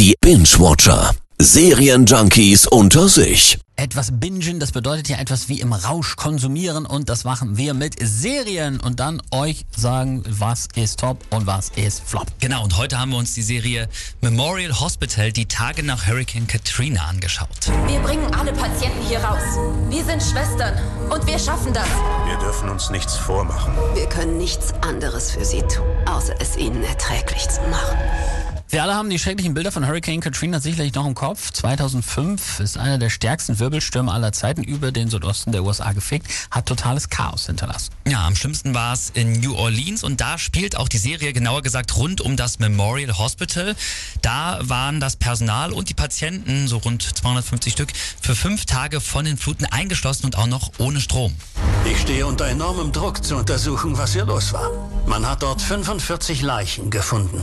Die Binge-Watcher. Serienjunkies unter sich. Etwas bingen, das bedeutet ja etwas wie im Rausch konsumieren und das machen wir mit Serien und dann euch sagen, was ist top und was ist flop. Genau, und heute haben wir uns die Serie Memorial Hospital, die Tage nach Hurricane Katrina angeschaut. Wir bringen alle Patienten hier raus. Wir sind Schwestern und wir schaffen das. Wir dürfen uns nichts vormachen. Wir können nichts anderes für sie tun, außer es ihnen erträglich zu machen. Wir alle haben die schrecklichen Bilder von Hurricane Katrina sicherlich noch im Kopf. 2005 ist einer der stärksten Wirbelstürme aller Zeiten über den Südosten der USA gefegt, hat totales Chaos hinterlassen. Ja, am schlimmsten war es in New Orleans und da spielt auch die Serie genauer gesagt rund um das Memorial Hospital. Da waren das Personal und die Patienten, so rund 250 Stück, für fünf Tage von den Fluten eingeschlossen und auch noch ohne Strom. Ich stehe unter enormem Druck zu untersuchen, was hier los war. Man hat dort 45 Leichen gefunden.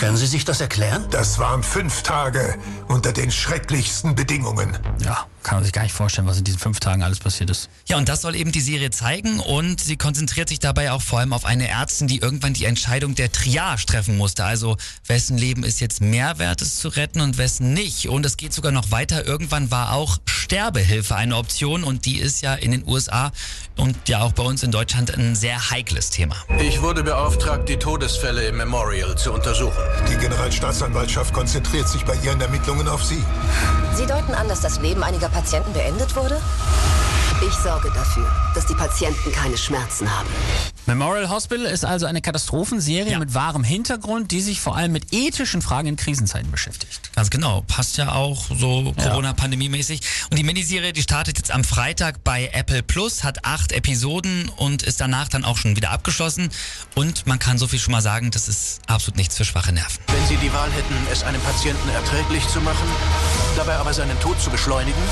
Können Sie sich das erklären? Das waren fünf Tage unter den schrecklichsten Bedingungen. Ja, kann man sich gar nicht vorstellen, was in diesen fünf Tagen alles passiert ist. Ja, und das soll eben die Serie zeigen und sie konzentriert sich dabei auch vor allem auf eine Ärztin, die irgendwann die Entscheidung der Triage treffen musste. Also wessen Leben ist jetzt mehr wert, es zu retten und wessen nicht. Und es geht sogar noch weiter. Irgendwann war auch Sterbehilfe eine Option und die ist ja in den USA und ja auch bei uns in Deutschland ein sehr heikles Thema. Ich wurde beauftragt, die Todesfälle im Memorial zu untersuchen. Die Generalstaatsanwaltschaft konzentriert sich bei ihren Ermittlungen auf Sie. Sie deuten an, dass das Leben einiger Patienten beendet wurde? Sorge dafür, dass die Patienten keine Schmerzen haben. Memorial Hospital ist also eine Katastrophenserie Ja. mit wahrem Hintergrund, die sich vor allem mit ethischen Fragen in Krisenzeiten beschäftigt. Ganz genau, passt ja auch so Corona-Pandemie-mäßig. Und die Miniserie, die startet jetzt am Freitag bei Apple Plus, hat acht Episoden und ist danach dann auch schon wieder abgeschlossen. Und man kann so viel schon mal sagen, das ist absolut nichts für schwache Nerven. Wenn Sie die Wahl hätten, es einem Patienten erträglich zu machen, dabei aber seinen Tod zu beschleunigen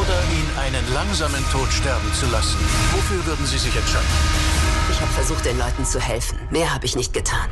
oder ihn langsamen Tod sterben zu lassen, wofür würden Sie sich entscheiden? Ich habe versucht, den Leuten zu helfen. Mehr habe ich nicht getan.